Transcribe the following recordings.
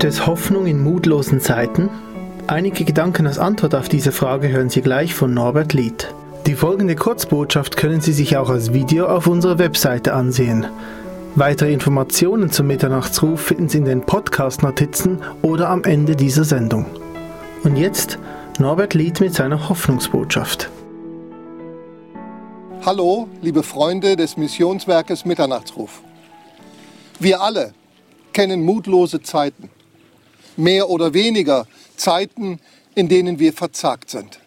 Gibt es Hoffnung in mutlosen Zeiten? Einige Gedanken als Antwort auf diese Frage hören Sie gleich von Norbert Lied. Die folgende Kurzbotschaft können Sie sich auch als Video auf unserer Webseite ansehen. Weitere Informationen zum Mitternachtsruf finden Sie in den Podcast-Notizen oder am Ende dieser Sendung. Und jetzt Norbert Lied mit seiner Hoffnungsbotschaft. Hallo, liebe Freunde des Missionswerkes Mitternachtsruf. Wir alle kennen mutlose Zeiten, mehr oder weniger Zeiten, in denen wir verzagt sind.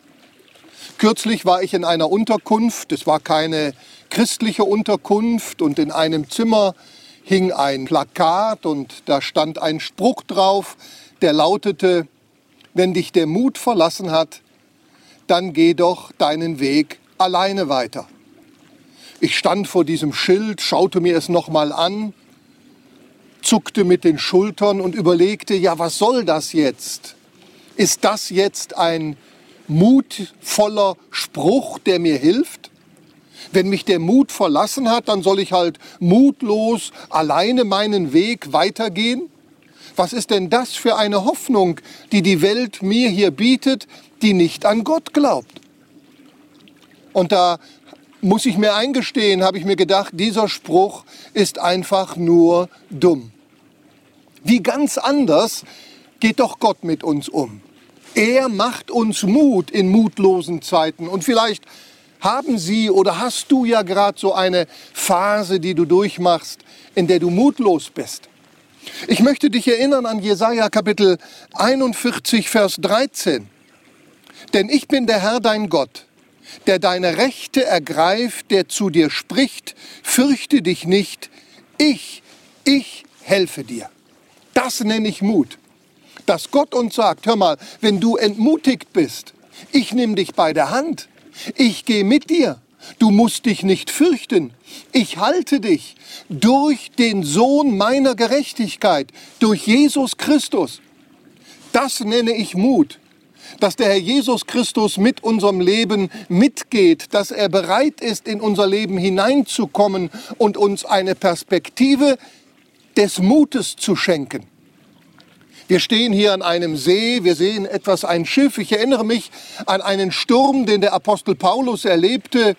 Kürzlich war ich in einer Unterkunft, es war keine christliche Unterkunft und in einem Zimmer hing ein Plakat und da stand ein Spruch drauf, der lautete, wenn dich der Mut verlassen hat, dann geh doch deinen Weg alleine weiter. Ich stand vor diesem Schild, schaute mir es nochmal an, zuckte mit den Schultern und überlegte, ja, was soll das jetzt? Ist das jetzt ein mutvoller Spruch, der mir hilft? Wenn mich der Mut verlassen hat, dann soll ich halt mutlos alleine meinen Weg weitergehen? Was ist denn das für eine Hoffnung, die die Welt mir hier bietet, die nicht an Gott glaubt? Und da muss ich mir eingestehen, habe ich mir gedacht, dieser Spruch ist einfach nur dumm. Wie ganz anders geht doch Gott mit uns um. Er macht uns Mut in mutlosen Zeiten. Und vielleicht haben Sie oder hast du ja gerade so eine Phase, die du durchmachst, in der du mutlos bist. Ich möchte dich erinnern an Jesaja Kapitel 41, Vers 13. Denn ich bin der Herr dein Gott, der deine Rechte ergreift, der zu dir spricht, fürchte dich nicht, ich, ich helfe dir. Das nenne ich Mut. Dass Gott uns sagt, hör mal, wenn du entmutigt bist, ich nehme dich bei der Hand, ich gehe mit dir, du musst dich nicht fürchten, ich halte dich durch den Sohn meiner Gerechtigkeit, durch Jesus Christus. Das nenne ich Mut dass der Herr Jesus Christus mit unserem Leben mitgeht, dass er bereit ist, in unser Leben hineinzukommen und uns eine Perspektive des Mutes zu schenken. Wir stehen hier an einem See, wir sehen etwas ein Schiff. Ich erinnere mich an einen Sturm, den der Apostel Paulus erlebte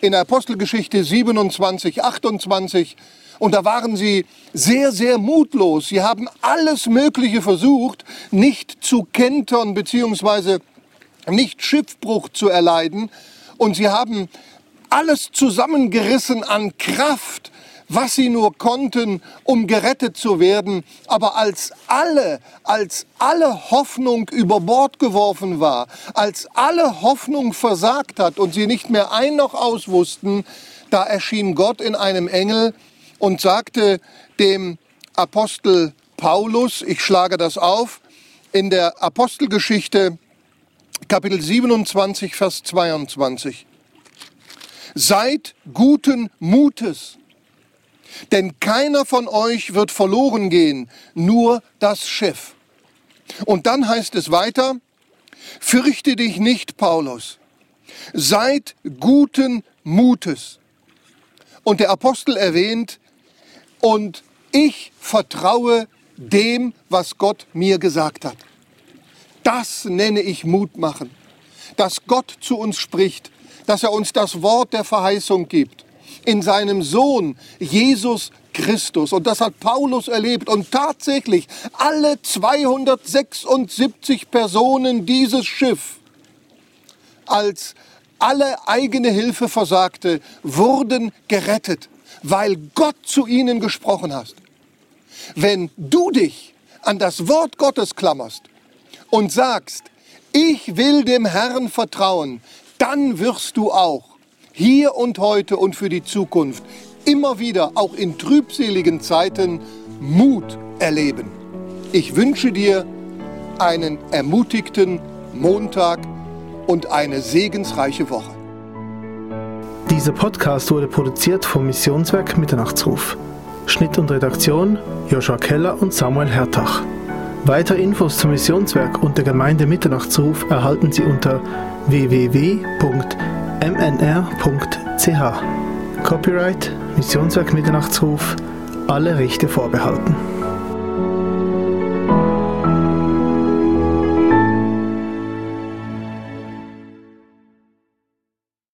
in der Apostelgeschichte 27, 28. Und da waren sie sehr, sehr mutlos. Sie haben alles Mögliche versucht, nicht zu kentern beziehungsweise nicht Schiffbruch zu erleiden. Und sie haben alles zusammengerissen an Kraft, was sie nur konnten, um gerettet zu werden. Aber als alle, als alle Hoffnung über Bord geworfen war, als alle Hoffnung versagt hat und sie nicht mehr ein noch aus wussten, da erschien Gott in einem Engel und sagte dem Apostel Paulus, ich schlage das auf, in der Apostelgeschichte Kapitel 27, Vers 22. Seid guten Mutes, denn keiner von euch wird verloren gehen, nur das Schiff. Und dann heißt es weiter, fürchte dich nicht, Paulus, seid guten Mutes. Und der Apostel erwähnt, und ich vertraue dem, was Gott mir gesagt hat. Das nenne ich Mut machen, dass Gott zu uns spricht, dass er uns das Wort der Verheißung gibt in seinem Sohn Jesus Christus. Und das hat Paulus erlebt. Und tatsächlich alle 276 Personen dieses Schiff, als alle eigene Hilfe versagte, wurden gerettet weil Gott zu ihnen gesprochen hast. Wenn du dich an das Wort Gottes klammerst und sagst, ich will dem Herrn vertrauen, dann wirst du auch hier und heute und für die Zukunft immer wieder, auch in trübseligen Zeiten, Mut erleben. Ich wünsche dir einen ermutigten Montag und eine segensreiche Woche. Dieser Podcast wurde produziert vom Missionswerk Mitternachtsruf. Schnitt und Redaktion Joshua Keller und Samuel Hertach. Weitere Infos zum Missionswerk und der Gemeinde Mitternachtsruf erhalten Sie unter www.mnr.ch. Copyright Missionswerk Mitternachtsruf, alle Rechte vorbehalten.